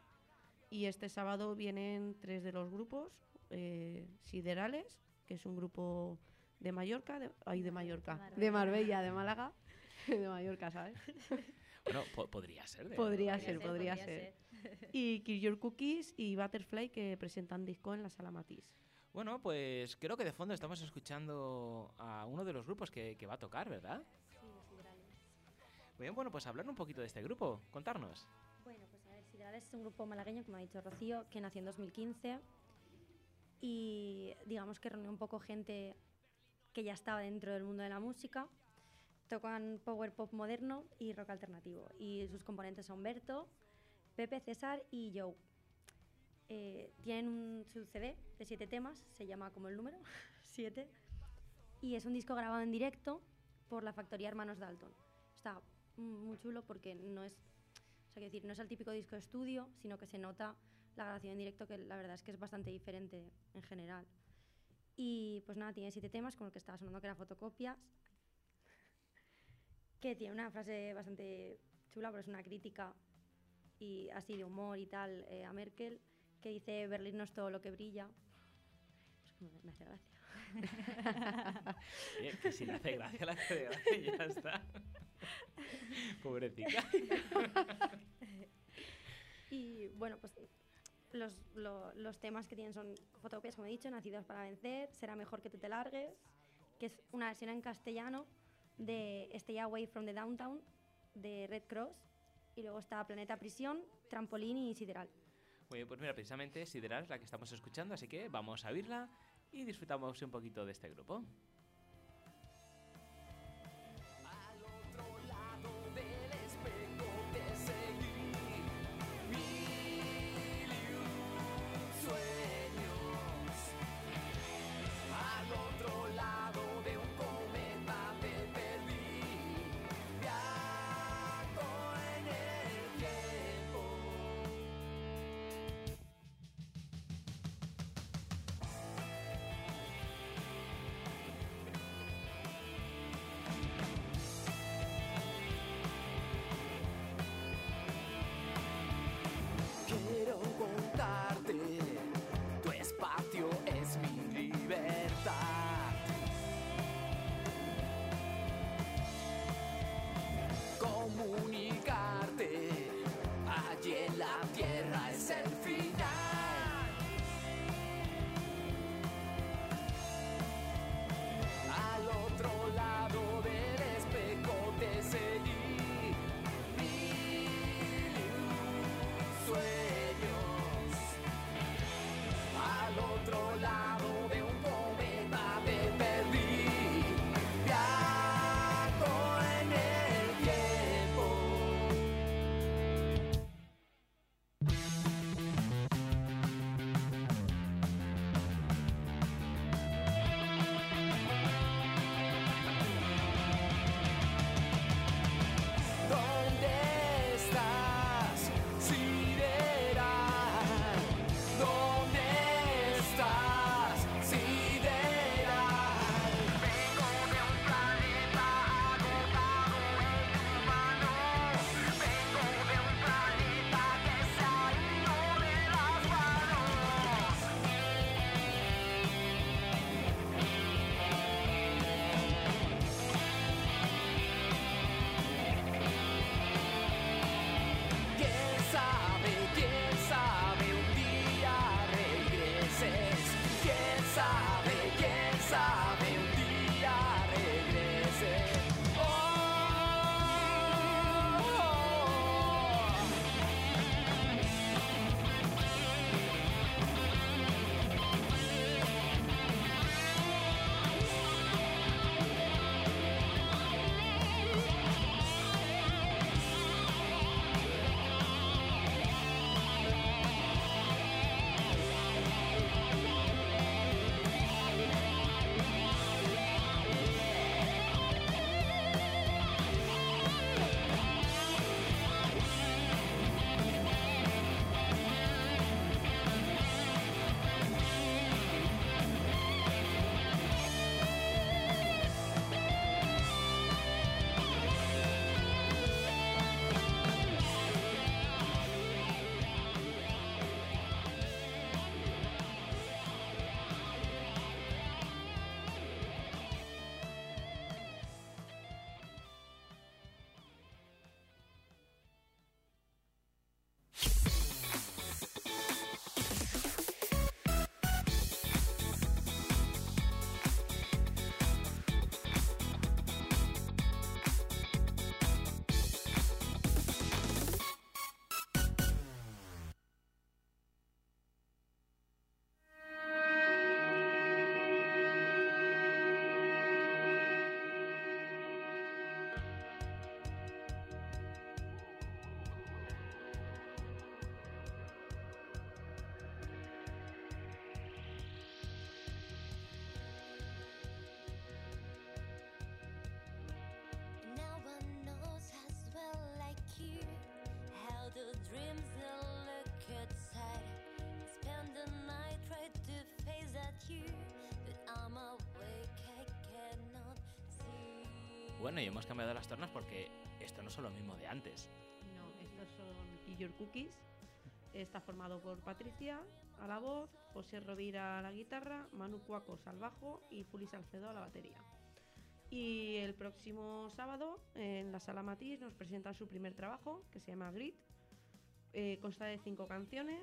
Y este sábado vienen tres de los grupos, eh, Siderales, que es un grupo de Mallorca, de, ay, de Mallorca, de Marbella, de Málaga, de Mallorca, ¿sabes? Bueno, po- podría ser. de- Podría ser, podría ser. Y Kill Your Cookies y Butterfly que presentan disco en la Sala Matisse. Bueno, pues creo que de fondo estamos escuchando a uno de los grupos que, que va a tocar, ¿verdad? Muy bien, bueno, pues hablar un poquito de este grupo, contarnos. Bueno, pues a ver, Siderales es un grupo malagueño, como ha dicho Rocío, que nació en 2015 y digamos que reunió un poco gente que ya estaba dentro del mundo de la música. Tocan power pop moderno y rock alternativo. Y sus componentes son Berto, Pepe, César y Joe. Eh, tienen un, su CD de siete temas, se llama como el número, siete. Y es un disco grabado en directo por la factoría Hermanos Dalton. Está muy chulo porque no es, o sea, decir, no es el típico disco de estudio, sino que se nota la grabación en directo, que la verdad es que es bastante diferente en general. Y pues nada, tiene siete temas, como el que estaba sonando que era fotocopias, que tiene una frase bastante chula, pero es una crítica y así de humor y tal eh, a Merkel, que dice Berlín no es todo lo que brilla. Pues me, me hace gracia. Bien, que si le hace gracia, le hace gracia y ya está. Pobrecita. y bueno, pues los, lo- los temas que tienen son fotocopias, como he dicho, Nacidos para Vencer, Será mejor que tú te largues, que es una versión en castellano de Stay Away from the Downtown de Red Cross. Y luego está Planeta Prisión, Trampolín y Sideral. Muy bien, pues mira, precisamente Sideral es la que estamos escuchando, así que vamos a oírla y disfrutamos un poquito de este grupo. Bueno, y hemos cambiado las tornas porque esto no son lo mismo de antes. No, estos son Kill Your Cookies. Está formado por Patricia a la voz, José Rovira a la guitarra, Manu Cuacos al bajo y Juli Salcedo a la batería. Y el próximo sábado en la Sala Matiz nos presentan su primer trabajo, que se llama Grit. Eh, consta de cinco canciones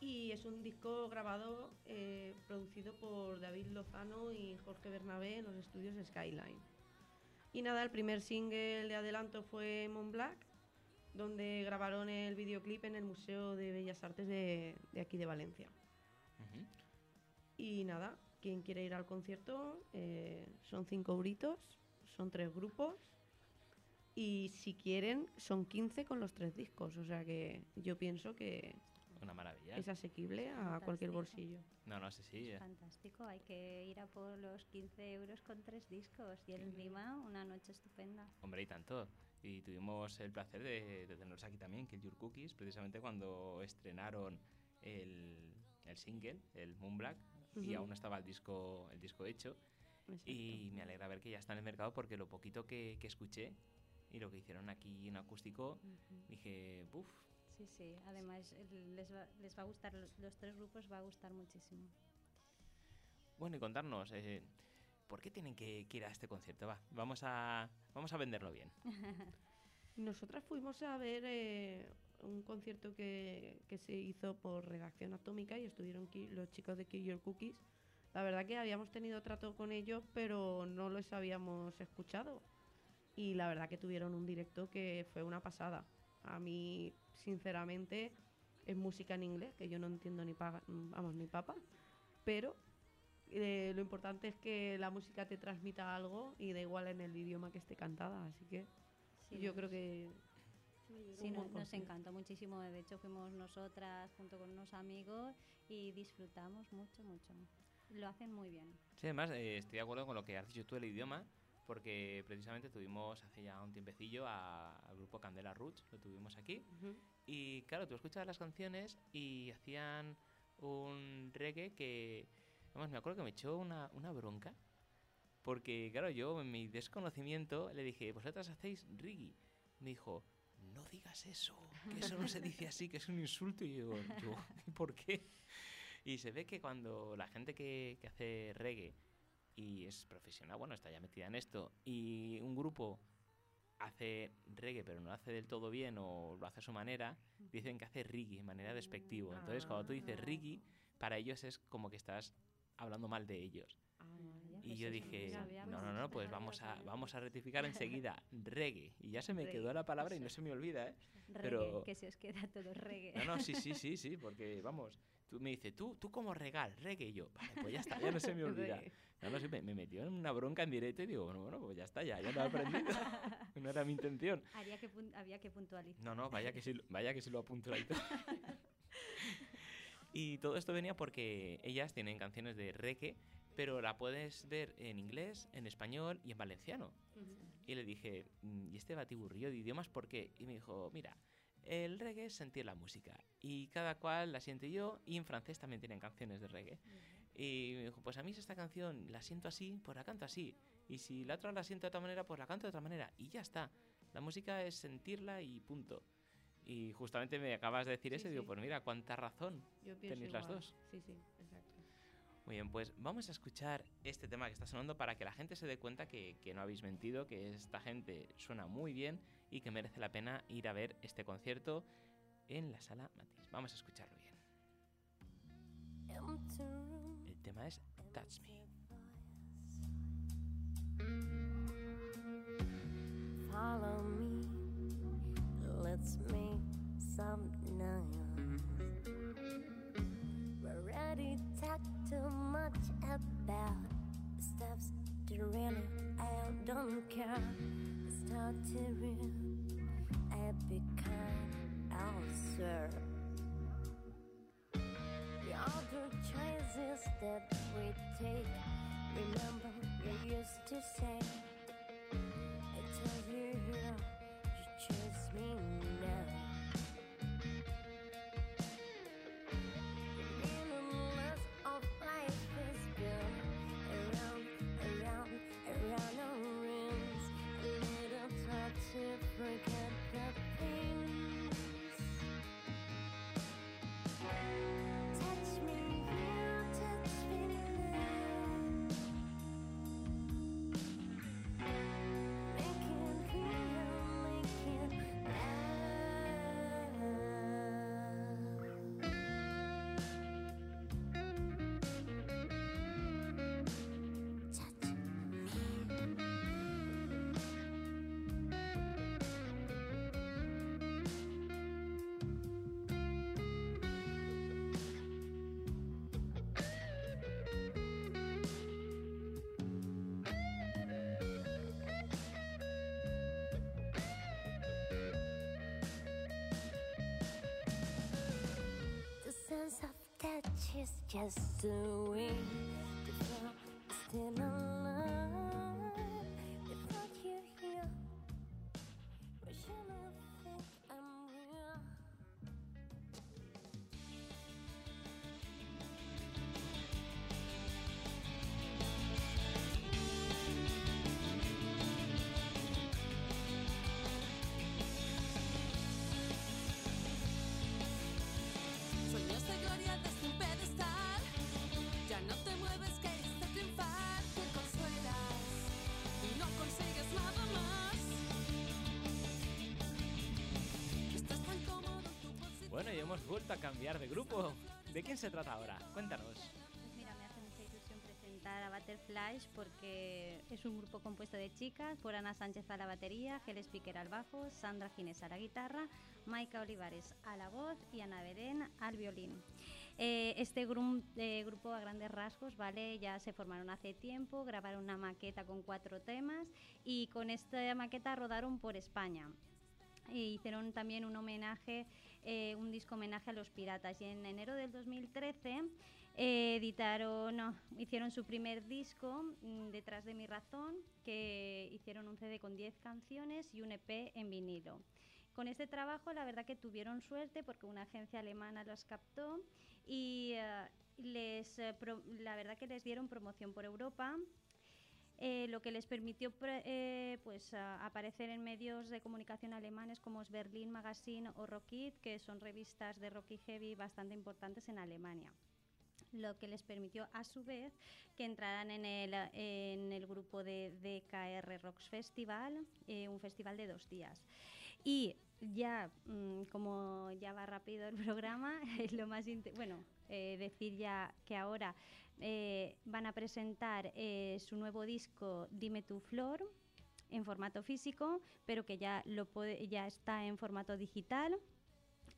Y es un disco grabado, eh, producido por David Lozano y Jorge Bernabé en los estudios Skyline. Y nada, el primer single de adelanto fue Mon Black, donde grabaron el videoclip en el Museo de Bellas Artes de, de aquí de Valencia. Y nada, quien quiere ir al concierto, eh, son cinco euritos, son tres grupos. Y si quieren, son 15 con los tres discos. O sea que yo pienso que Una maravilla. es asequible a cualquier bolsillo. No, no sé, sí. eh. Fantástico, hay que ir a por los 15 euros con tres discos y encima una noche estupenda. Hombre, y tanto. Y tuvimos el placer de, de tenerlos aquí también, Kill Your Cookies, precisamente cuando estrenaron el, el single, el Moon Black, y Ujú. aún no estaba el disco, el disco hecho. Y me alegra ver que ya está en el mercado porque lo poquito que, que escuché y lo que hicieron aquí en acústico, dije, uff, Sí, sí, además el- les va, les va a gustar, los, los tres grupos va a gustar muchísimo. Bueno, y contarnos, eh, ¿por qué tienen que, que ir a este concierto? Va, vamos a, vamos a venderlo bien. Nosotras fuimos a ver eh, un concierto que, que se hizo por Redacción Atómica y estuvieron los chicos de Kill Your Cookies. La verdad que habíamos tenido trato con ellos, pero no los habíamos escuchado. Y la verdad que tuvieron un directo que fue una pasada. A mí, sinceramente, es música en inglés, que yo no entiendo ni paga, vamos, ni papa. Pero eh, lo importante es que la música te transmita algo y da igual en el idioma que esté cantada. Así que Sí, yo nos- creo que Sí, nos concierto. encantó muchísimo. De hecho, fuimos nosotras junto con unos amigos y disfrutamos mucho, mucho. Lo hacen muy bien. Sí, además eh, estoy de acuerdo con lo que has dicho tú del idioma, porque precisamente tuvimos hace ya un tiempecillo a- al grupo Candela Roots, lo tuvimos aquí. Y claro, tú escuchabas las canciones y hacían un reggae que, vamos, me acuerdo que me echó una, una bronca, porque claro, yo en mi desconocimiento le dije, vosotras hacéis reggae. Me dijo, no digas eso, que eso no se dice así, que es un insulto. Y yo, yo ¿por qué? Y se ve que cuando la gente que, que hace reggae y es profesional, bueno, está ya metida en esto, y un grupo hace reggae pero no lo hace del todo bien o lo hace a su manera, dicen que hace reggae de manera despectivo. Entonces, cuando tú dices reggae, para ellos es como que estás hablando mal de ellos. Y pues yo dije, no sabíamos. no, no, no, pues vamos a, vamos a rectificar enseguida reggae. Y ya se me quedó la palabra y no se me olvida, ¿eh? Reggae, Pero, que se os queda todo reggae. no, no, sí, sí, sí, sí, porque vamos, tú me dices, tú, tú como regal, reggae, y yo, vale, pues ya está, ya no se me olvida. No, no, me, me metió en una bronca en directo y digo, bueno, bueno, pues ya está, ya, ya lo he aprendido. no era mi intención. Había que, había que puntualizar. No, no, vaya que sí, vaya que sí lo apunto ahí todo. Y todo esto venía porque ellas tienen canciones de reggae, pero la puedes ver en inglés, en español y en valenciano. Y le dije, "Mm, ¿y este batiburrillo de idiomas por qué? Y me dijo, mira, el reggae es sentir la música y cada cual la siente yo y en francés también tienen canciones de reggae. Y me dijo, pues a mí si esta canción la siento así, pues la canto así. Y si la otra la siento de otra manera, pues la canto de otra manera. Y ya está. La música es sentirla y punto. Y justamente me acabas de decir Sí, eso y digo, sí. pues mira, cuánta razón tenéis las igual. dos. Sí, sí, exacto. Muy bien, pues vamos a escuchar este tema que está sonando para que la gente se dé cuenta que, que no habéis mentido, que esta gente suena muy bien y que merece la pena ir a ver este concierto en la sala Matiz. Vamos a escucharlo bien. Tema es Touch Me. Follow me, let's make some noise. We already talked too much about to really, I don't care. To real, I I'll swear. The choices that we take, remember you used to say. I tell you, you choose me now. touch is just a ring. Still alive. Vuelto a cambiar de grupo. ¿De quién se trata ahora? Cuéntanos. Pues mira, me hace mucha ilusión presentar a Butterflies porque es un grupo compuesto de chicas, por Ana Sánchez a la batería, Gel Speaker al bajo, Sandra Ginés a la guitarra, Maika Olivares a la voz y Ana Belén al violín. Eh, este grum- eh, grupo a grandes rasgos, ¿vale? Ya se formaron hace tiempo, grabaron una maqueta con cuatro temas y con esta maqueta rodaron por España. E hicieron también un homenaje, eh, un disco homenaje a los piratas. Y en enero del 2013 eh, editaron, no, hicieron su primer disco, mm, Detrás de mi razón, que hicieron un CD con 10 canciones y un EP en vinilo. Con este trabajo, la verdad que tuvieron suerte porque una agencia alemana los captó y eh, les, eh, la verdad que les dieron promoción por Europa eh, lo que les permitió eh, pues, a- aparecer en medios de comunicación alemanes como es Berlin Magazine o Rockit, que son revistas de rock y heavy bastante importantes en Alemania lo que les permitió a su vez que entraran en el, en el grupo de DKR Rocks Festival, eh, un festival de dos días. Y ya, mm, como ya va rápido el programa, es lo más bueno, eh, decir ya que ahora eh, van a presentar eh, su nuevo disco Dime tu flor en formato físico, pero que ya, lo puede- ya está en formato digital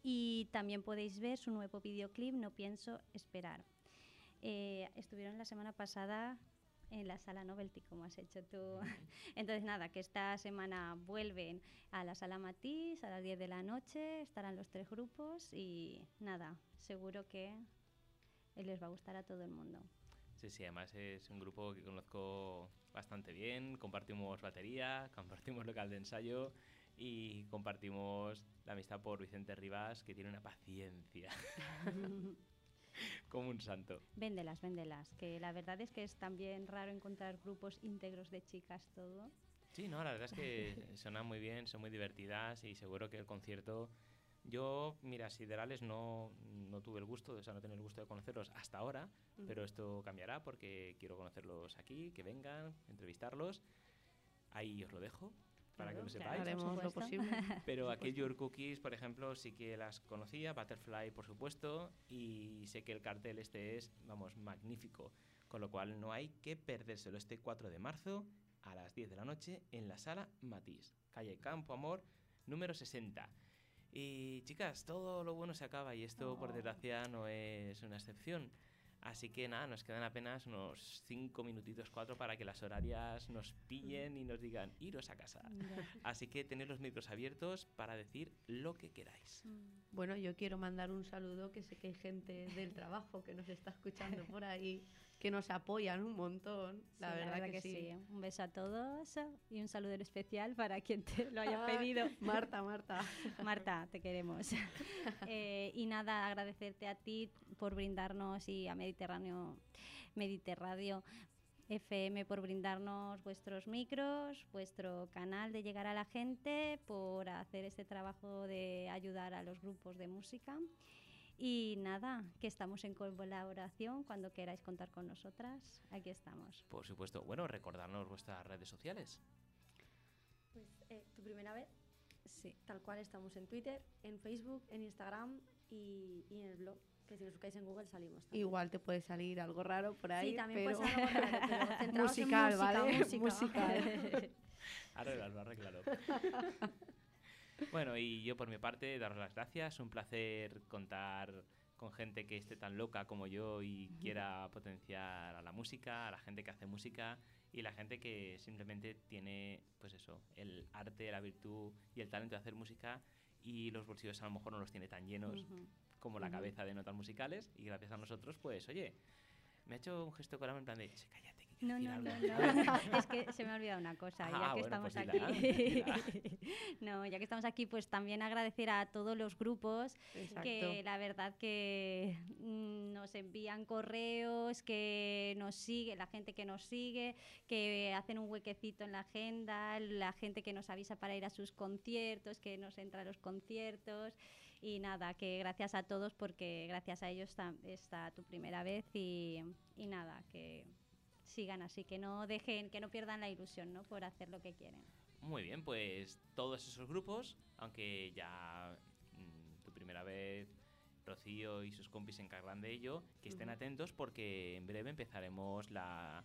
y también podéis ver su nuevo videoclip No pienso esperar. Eh, estuvieron la semana pasada en la sala Novelty, como has hecho tú. Entonces, nada, que esta semana vuelven a la sala Matiz a las 10 de la noche, estarán los tres grupos y nada, seguro que les va a gustar a todo el mundo. Sí, sí, además es un grupo que conozco bastante bien, compartimos batería, compartimos local de ensayo y compartimos la amistad por Vicente Rivas, que tiene una paciencia como un santo. Véndelas, véndelas, que la verdad es que es también raro encontrar grupos íntegros de chicas todo. Sí, no, la verdad es que suenan muy bien, son muy divertidas y seguro que el concierto... Yo, mira, Siderales no, no tuve el gusto, o sea, no tener el gusto de conocerlos hasta ahora, pero esto cambiará porque quiero conocerlos aquí, que vengan, entrevistarlos. Ahí os lo dejo para Claro, que lo claro, sepáis. haremos lo Por supuesto. posible. Pero aquellos Your Cookies, por ejemplo, sí que las conocía, Butterfly, por supuesto, y sé que el cartel este es, vamos, magnífico. Con lo cual no hay que perdérselo este 4 de marzo a las 10 de la noche en la sala Matís, calle Campo Amor, número 60. Y chicas, todo lo bueno se acaba y esto, por desgracia, no es una excepción. Así que nada, nos quedan apenas unos 5 minutitos, 4 para que las horarias nos pillen y nos digan iros a casa. Así que tened los micros abiertos para decir lo que queráis. Bueno, yo quiero mandar un saludo, que sé que hay gente del trabajo que nos está escuchando por ahí, que nos apoyan un montón. La, Sí, verdad, que, sí. Un beso a todos y un saludo especial para quien te lo haya Ah, pedido. Marta, Marta. Marta, te queremos. Eh, y nada, agradecerte a ti por brindarnos y a Mediterráneo, Mediterradio FM por brindarnos vuestros micros, vuestro canal de llegar a la gente, por hacer este trabajo de ayudar a los grupos de música. Y nada, que estamos en colaboración. Cuando queráis contar con nosotras, aquí estamos. Por supuesto, bueno, recordarnos vuestras redes sociales. Pues eh, tu primera vez. Sí. Tal cual estamos en Twitter, en Facebook, en Instagram y, y en el blog. Que si nos buscáis en Google salimos. también. Igual te puede salir algo raro por ahí. Sí, también pero... puede ser algo raro, pero centrados en musical, música, ¿vale? música. Musical. Arreglalo, arreglalo. bueno, y yo por mi parte, daros las gracias. Un placer contar con gente que esté tan loca como yo y quiera potenciar a la música, a la gente que hace música y la gente que simplemente tiene, pues eso, el arte, la virtud y el talento de hacer música y los bolsillos a lo mejor no los tiene tan llenos como la cabeza de notas musicales y gracias a nosotros, pues, oye, me ha hecho un gesto con la mano en plan de, "Che, cállate, No, no, no, algo". no. es que se me ha olvidado una cosa, Ah, ya que bueno, estamos pues aquí. no, ya que estamos aquí, pues también agradecer a todos los grupos Exacto. que la verdad que mm, nos envían correos, que nos sigue, la gente que nos sigue, que hacen un huequecito en la agenda, la gente que nos avisa para ir a sus conciertos, que nos entra a los conciertos. Y nada, que gracias a todos porque gracias a ellos está, está tu primera vez y, y nada, que sigan así, que no dejen, que no pierdan la ilusión, ¿no? Por hacer lo que quieren. Muy bien, pues todos esos grupos, aunque ya mm, tu primera vez Rocío y sus compis se encargan de ello, que estén atentos porque en breve empezaremos la,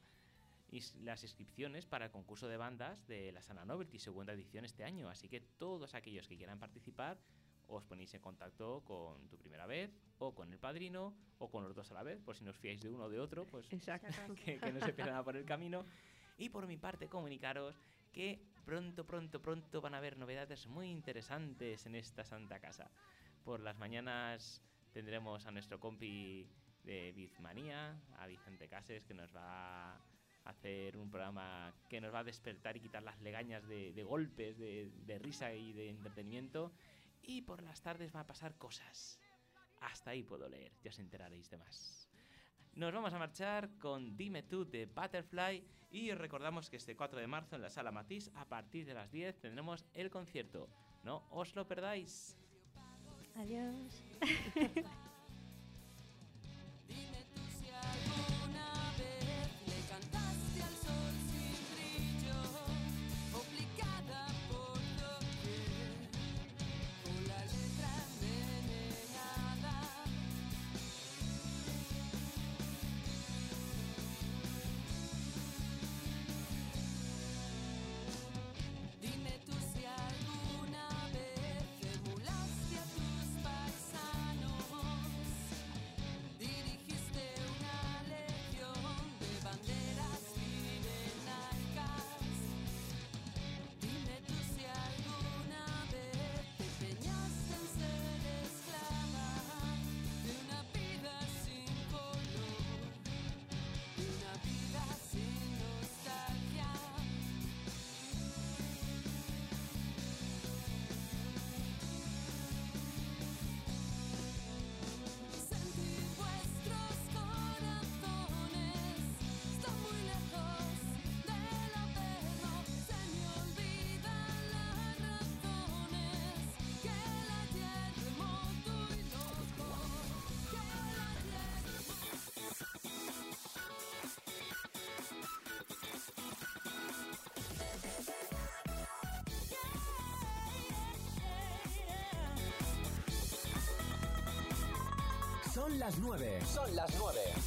is- las inscripciones para el concurso de bandas de la Sana Novelty, segunda edición este año. Así que todos aquellos que quieran participar, os ponéis en contacto con tu primera vez, o con el padrino, o con los dos a la vez, por si no os fiáis de uno o de otro, pues que, que no se pierdan por el camino. Y por mi parte, comunicaros que pronto, pronto, pronto van a haber novedades muy interesantes en esta santa casa. Por las mañanas tendremos a nuestro compi de Bizmanía, a Vicente Cases, que nos va a hacer un programa que nos va a despertar y quitar las legañas de, de golpes, de, de risa y de entretenimiento. Y por las tardes va a pasar cosas. Hasta ahí puedo leer, ya os enteraréis de más. Nos vamos a marchar con Dime tú de Butterfly y os recordamos que este 4 de marzo en la sala Matisse a partir de las 10 tendremos el concierto. No os lo perdáis. Adiós. Son las 9. Son las 9. Son las